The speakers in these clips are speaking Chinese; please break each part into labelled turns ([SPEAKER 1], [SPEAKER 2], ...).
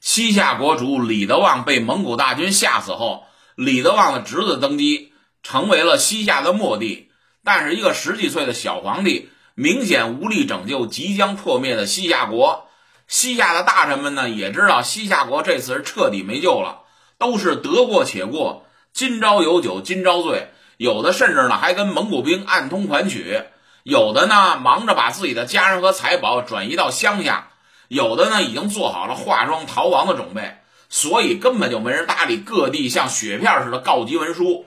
[SPEAKER 1] 西夏国主李德旺被蒙古大军吓死后，李德旺的侄子登基，成为了西夏的末帝。但是，一个十几岁的小皇帝明显无力拯救即将破灭的西夏国。西夏的大臣们呢，也知道西夏国这次是彻底没救了，都是得过且过，今朝有酒今朝醉。有的甚至呢，还跟蒙古兵暗通款曲；有的呢，忙着把自己的家人和财宝转移到乡下；有的呢，已经做好了化妆逃亡的准备。所以根本就没人搭理各地像雪片似的告急文书。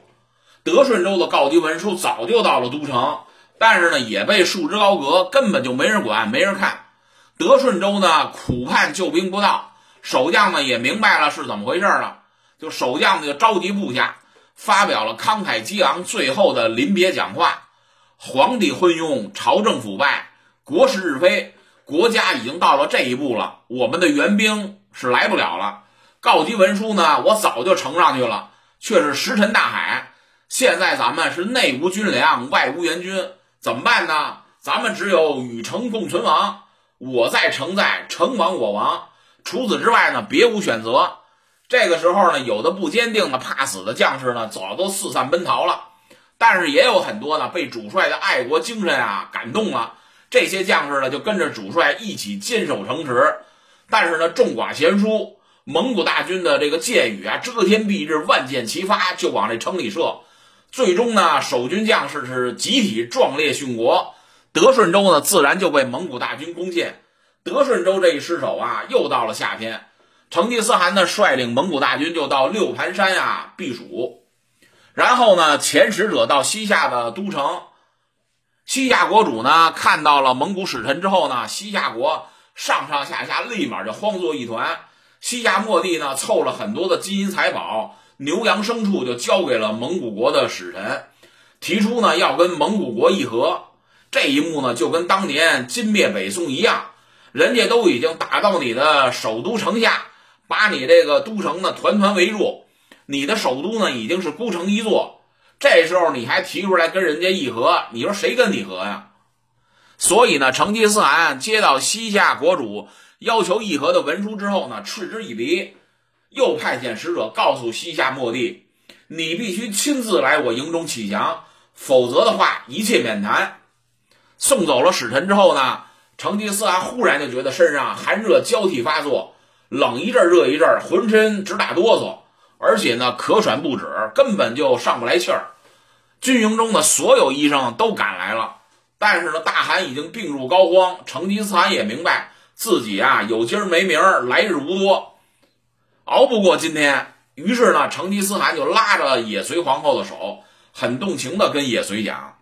[SPEAKER 1] 德顺州的告急文书早就到了都城，但是呢，也被束之高阁，根本就没人管，没人看。德顺州呢，苦盼救兵不到，守将呢也明白了是怎么回事了，就守将呢就召集部下。发表了慷慨激昂最后的临别讲话。皇帝昏庸，朝政腐败，国事日非，国家已经到了这一步了。我们的援兵是来不了了。告急文书呢，我早就呈上去了，却是石沉大海。现在咱们是内无军粮，外无援军，怎么办呢？咱们只有与城共存亡。我在城在，城亡我亡。除此之外呢，别无选择。这个时候呢，有的不坚定的、怕死的将士呢，早都四散奔逃了。但是也有很多呢，被主帅的爱国精神啊感动了。这些将士呢，就跟着主帅一起坚守城池。但是呢，众寡贤疏，蒙古大军的这个箭雨啊，遮天蔽日，万箭齐发，就往这城里射。最终呢，守军将士是集体壮烈殉国。德顺州呢，自然就被蒙古大军攻陷。德顺州这一失守啊，又到了夏天。成吉思汗呢，率领蒙古大军就到六盘山呀避暑，然后呢，遣使者到西夏的都城。西夏国主呢，看到了蒙古使臣之后呢，西夏国上上下下立马就慌作一团。西夏末帝呢，凑了很多的金银财宝、牛羊牲畜，就交给了蒙古国的使臣，提出呢要跟蒙古国议和。这一幕呢，就跟当年金灭北宋一样，人家都已经打到你的首都城下。把你这个都城呢团团围住，你的首都呢已经是孤城一座，这时候你还提出来跟人家议和，你说谁跟你和呀？所以呢，成吉思汗接到西夏国主要求议和的文书之后呢，嗤之以鼻，又派遣使者告诉西夏末帝，你必须亲自来我营中启降，否则的话一切免谈。送走了使臣之后呢，成吉思汗忽然就觉得身上寒热交替发作。冷一阵热一阵浑身直打哆嗦，而且呢咳喘不止，根本就上不来气儿。军营中的所有医生都赶来了，但是呢大汗已经病入膏肓，成吉思汗也明白自己啊有今儿没明儿，来日无多，熬不过今天。于是呢，成吉思汗就拉着也随皇后的手，很动情的跟也随讲：“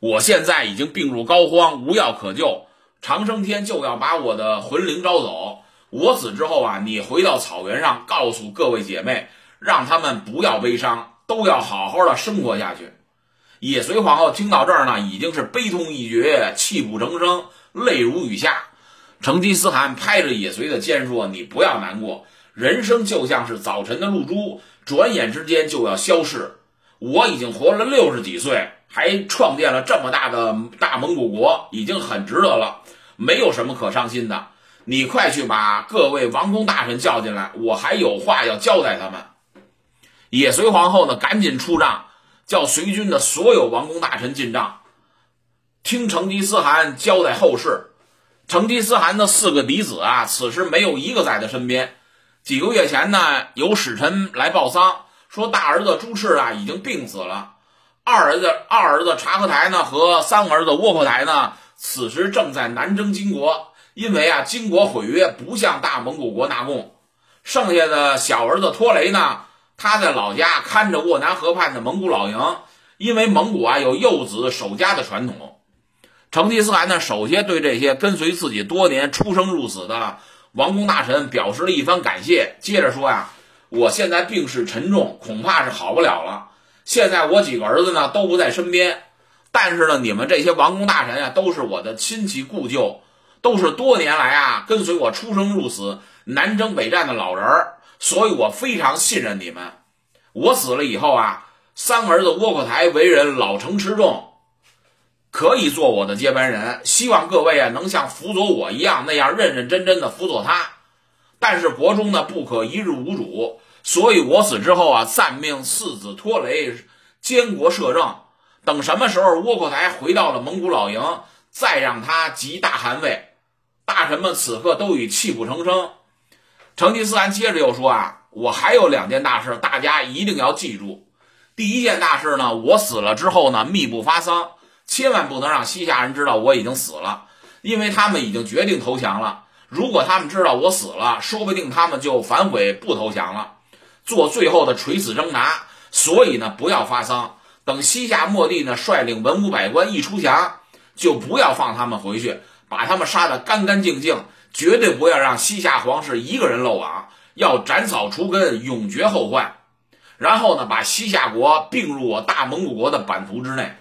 [SPEAKER 1] 我现在已经病入膏肓，无药可救，长生天就要把我的魂灵招走。”我死之后啊，你回到草原上，告诉各位姐妹，让他们不要悲伤，都要好好的生活下去。也随皇后听到这儿呢，已经是悲痛欲绝，泣不成声，泪如雨下。成吉思汗拍着也随的肩说：“你不要难过，人生就像是早晨的露珠，转眼之间就要消逝。我已经活了六十几岁，还创建了这么大的大蒙古国，已经很值得了，没有什么可伤心的。”你快去把各位王公大臣叫进来，我还有话要交代他们。也随皇后呢，赶紧出帐，叫随军的所有王公大臣进帐，听成吉思汗交代后事。成吉思汗的四个嫡子啊，此时没有一个在他身边。几个月前呢，有使臣来报丧，说大儿子朱赤啊已经病死了，二儿子二儿子察合台呢和三儿子窝阔台呢，此时正在南征金国。因为啊，金国毁约，不向大蒙古国纳贡。剩下的小儿子托雷呢，他在老家看着沃南河畔的蒙古老营。因为蒙古啊有幼子守家的传统。成吉思汗呢，首先对这些跟随自己多年、出生入死的王公大臣表示了一番感谢。接着说呀，我现在病势沉重，恐怕是好不了了。现在我几个儿子呢都不在身边，但是呢，你们这些王公大臣呀，都是我的亲戚故旧。都是多年来啊跟随我出生入死、南征北战的老人儿，所以我非常信任你们。我死了以后啊，三儿子窝阔台为人老成持重，可以做我的接班人。希望各位啊能像辅佐我一样那样认认真真的辅佐他。但是国中呢不可一日无主，所以我死之后啊，暂命四子拖雷监国摄政。等什么时候窝阔台回到了蒙古老营，再让他即大汗位。大臣们此刻都已泣不成声。成吉思汗接着又说啊，我还有两件大事，大家一定要记住。第一件大事呢，我死了之后呢，密不发丧，千万不能让西夏人知道我已经死了，因为他们已经决定投降了。如果他们知道我死了，说不定他们就反悔不投降了，做最后的垂死挣扎。所以呢，不要发丧。等西夏末帝呢率领文武百官一出降，就不要放他们回去，把他们杀得干干净净，绝对不要让西夏皇室一个人漏网，要斩草除根，永绝后患。然后呢，把西夏国并入我大蒙古国的版图之内。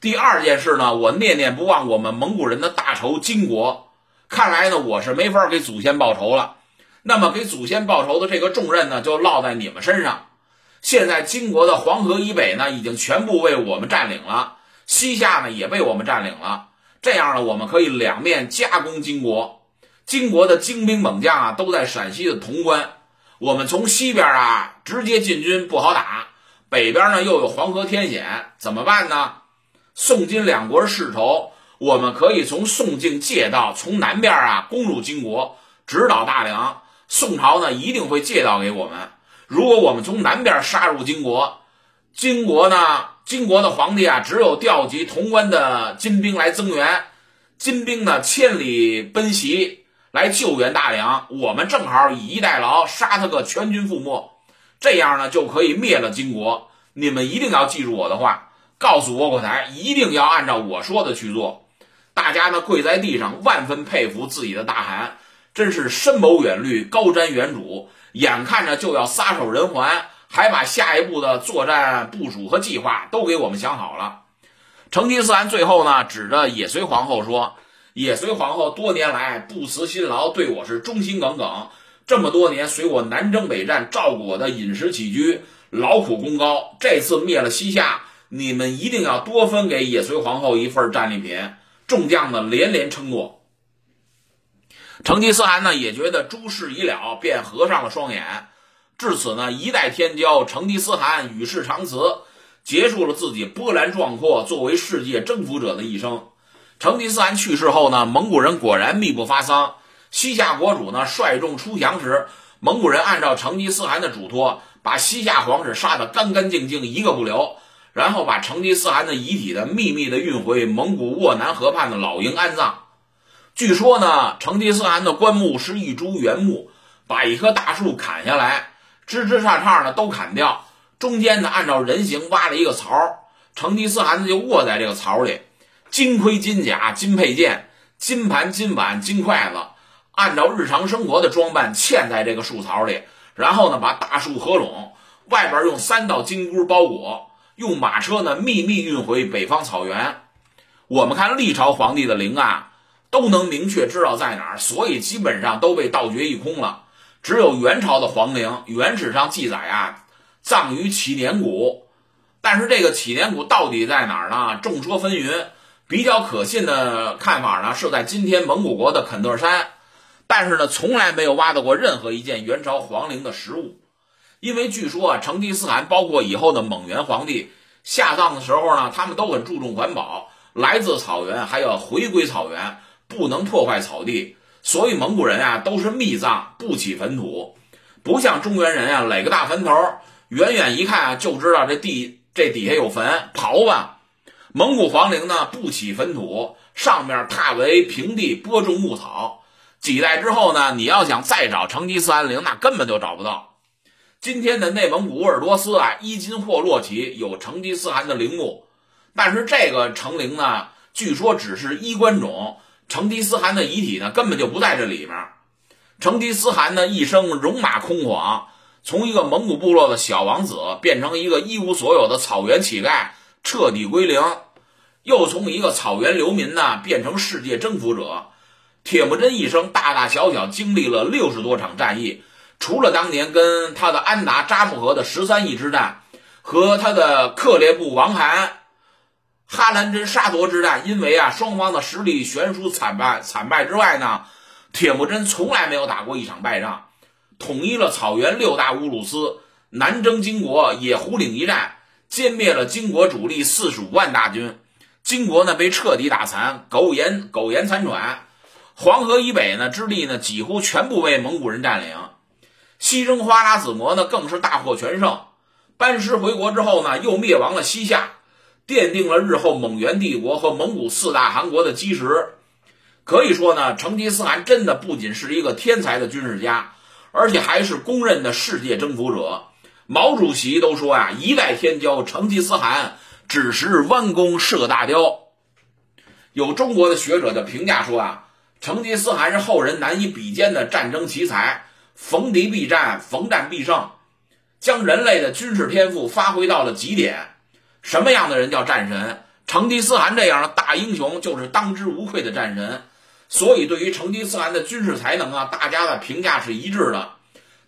[SPEAKER 1] 第二件事呢，我念念不忘我们蒙古人的大仇金国。看来呢，我是没法给祖先报仇了。那么，给祖先报仇的这个重任呢，就落在你们身上。现在金国的黄河以北呢，已经全部被我们占领了；西夏呢，也被我们占领了。这样呢，我们可以两面夹攻金国。金国的精兵猛将啊，都在陕西的潼关。我们从西边啊直接进军不好打，北边呢又有黄河天险，怎么办呢？宋金两国世仇，我们可以从宋境借道，从南边啊攻入金国，直捣大梁。宋朝呢一定会借道给我们。如果我们从南边杀入金国，金国呢？金国的皇帝啊，只有调集潼关的金兵来增援，金兵呢千里奔袭来救援大梁，我们正好以逸待劳，杀他个全军覆没，这样呢就可以灭了金国。你们一定要记住我的话，告诉窝阔台一定要按照我说的去做。大家呢跪在地上，万分佩服自己的大汗，真是深谋远虑，高瞻远瞩。眼看着就要撒手人寰，还把下一步的作战部署和计划都给我们想好了。成吉思汗最后呢，指着也随皇后说：“也随皇后多年来不辞辛劳，对我是忠心耿耿。这么多年随我南征北战，照顾我的饮食起居，劳苦功高。这次灭了西夏，你们一定要多分给也随皇后一份战利品。”众将呢连连称诺。成吉思汗呢也觉得诸事已了，便合上了双眼。至此呢，一代天骄成吉思汗与世长辞，结束了自己波澜壮阔作为世界征服者的一生。成吉思汗去世后呢，蒙古人果然密不发丧。西夏国主呢率众出降时，蒙古人按照成吉思汗的嘱托，把西夏皇室杀得干干净净，一个不留，然后把成吉思汗的遗体的秘密的运回蒙古沃南河畔的老营安葬。据说呢，成吉思汗的棺木是一株原木，把一棵大树砍下来，枝枝杈杈呢都砍掉，中间呢按照人形挖了一个槽，成吉思汗呢就卧在这个槽里，金盔金甲金佩剑金盘金碗金筷子，按照日常生活的装扮嵌在这个树槽里，然后呢把大树合拢，外边用三道金箍包裹，用马车呢秘密运回北方草原。我们看历朝皇帝的陵啊。都能明确知道在哪儿，所以基本上都被盗掘一空了。只有元朝的皇陵，原史上记载啊，葬于祈年谷。但是这个祈年谷到底在哪儿呢？众说纷纭。比较可信的看法呢，是在今天蒙古国的肯特山。但是呢，从来没有挖到过任何一件元朝皇陵的实物。因为据说啊，成吉思汗包括以后的蒙元皇帝下葬的时候呢，他们都很注重环保，来自草原还要回归草原。不能破坏草地，所以蒙古人啊都是密葬，不起坟土，不像中原人啊垒个大坟头，远远一看啊就知道这地这底下有坟，刨吧。蒙古皇陵呢不起坟土，上面踏为平地，播种牧草。几代之后呢，你要想再找成吉思汗陵，那根本就找不到。今天的内蒙古鄂尔多斯啊，伊金霍洛旗有成吉思汗的陵墓，但是这个成陵呢，据说只是衣冠冢。成吉思汗的遗体呢，根本就不在这里面。成吉思汗呢，一生戎马空晃，从一个蒙古部落的小王子变成一个一无所有的草原乞丐，彻底归零；又从一个草原流民呢，变成世界征服者。铁木真一生大大小小经历了六十多场战役，除了当年跟他的安达扎木合的十三义之战，和他的克烈部王罕。哈兰真沙陀之战，因为啊双方的实力悬殊惨败惨败之外呢，铁木真从来没有打过一场败仗，统一了草原六大乌鲁斯，南征金国野狐岭一战，歼灭了金国主力四十五万大军，金国呢被彻底打残，苟延苟延残喘。黄河以北呢之地呢几乎全部被蒙古人占领，西征花剌子模呢更是大获全胜。班师回国之后呢，又灭亡了西夏，奠定了日后蒙元帝国和蒙古四大汗国的基石。可以说呢，成吉思汗真的不仅是一个天才的军事家，而且还是公认的世界征服者。毛主席都说呀：“一代天骄成吉思汗，只识弯弓射大雕。”有中国的学者的评价说啊，成吉思汗是后人难以比肩的战争奇才，逢敌必战，逢战必胜，将人类的军事天赋发挥到了极点。什么样的人叫战神？成吉思汗这样的大英雄就是当之无愧的战神。所以，对于成吉思汗的军事才能啊，大家的评价是一致的，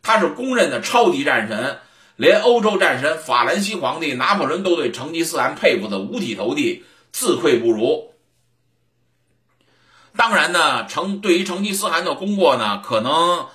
[SPEAKER 1] 他是公认的超级战神，连欧洲战神法兰西皇帝拿破仑都对成吉思汗佩服的五体投地，自愧不如。当然呢，成对于成吉思汗的功过呢，可能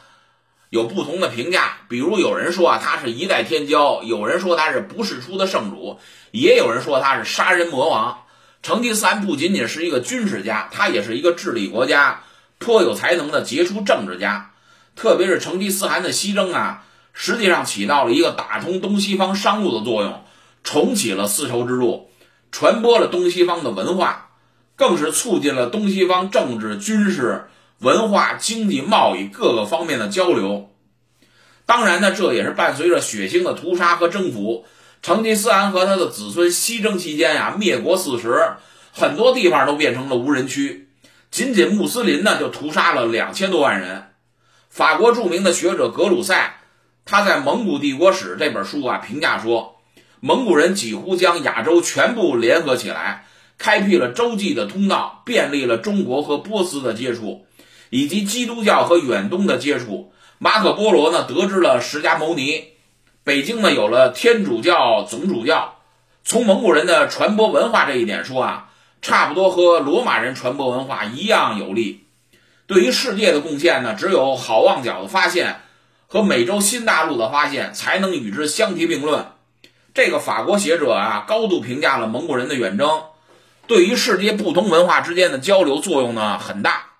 [SPEAKER 1] 有不同的评价，比如有人说啊，他是一代天骄，有人说他是不世出的圣主，也有人说他是杀人魔王。成吉思汗不仅仅是一个军事家，他也是一个治理国家颇有才能的杰出政治家。特别是成吉思汗的西征啊，实际上起到了一个打通东西方商路的作用，重启了丝绸之路，传播了东西方的文化，更是促进了东西方政治、军事、文化、经济、贸易各个方面的交流。当然呢，这也是伴随着血腥的屠杀和征服。成吉思汗和他的子孙西征期间呀，灭国四十，很多地方都变成了无人区。仅仅穆斯林呢，就屠杀了两千多万人。法国著名的学者格鲁塞，他在《蒙古帝国史》这本书啊评价说，蒙古人几乎将亚洲全部联合起来，开辟了洲际的通道，便利了中国和波斯的接触，以及基督教和远东的接触。马可波罗呢，得知了释迦牟尼。北京呢有了天主教总主教，从蒙古人的传播文化这一点说啊，差不多和罗马人传播文化一样有利。对于世界的贡献呢，只有好望角的发现和美洲新大陆的发现才能与之相提并论。这个法国学者啊，高度评价了蒙古人的远征，对于世界不同文化之间的交流作用呢很大。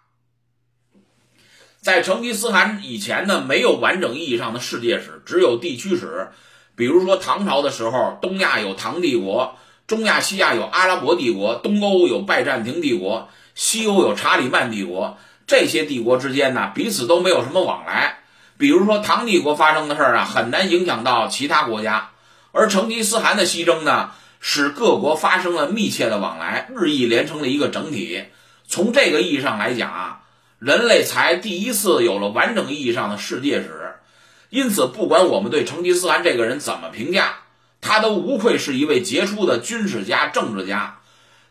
[SPEAKER 1] 在成吉思汗以前呢，没有完整意义上的世界史，只有地区史。比如说唐朝的时候，东亚有唐帝国，中亚西亚有阿拉伯帝国，东欧有拜占庭帝国，西欧有查理曼帝国。这些帝国之间呢，彼此都没有什么往来。比如说唐帝国发生的事儿啊，很难影响到其他国家。而成吉思汗的西征呢，使各国发生了密切的往来，日益连成了一个整体。从这个意义上来讲啊。人类才第一次有了完整意义上的世界史，因此，不管我们对成吉思汗这个人怎么评价，他都无愧是一位杰出的军事家、政治家。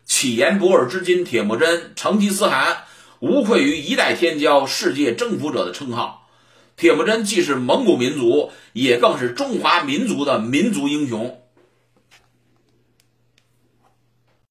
[SPEAKER 1] 起言博尔之金铁木真，成吉思汗无愧于一代天骄、世界征服者的称号。铁木真既是蒙古民族，也更是中华民族的民族英雄。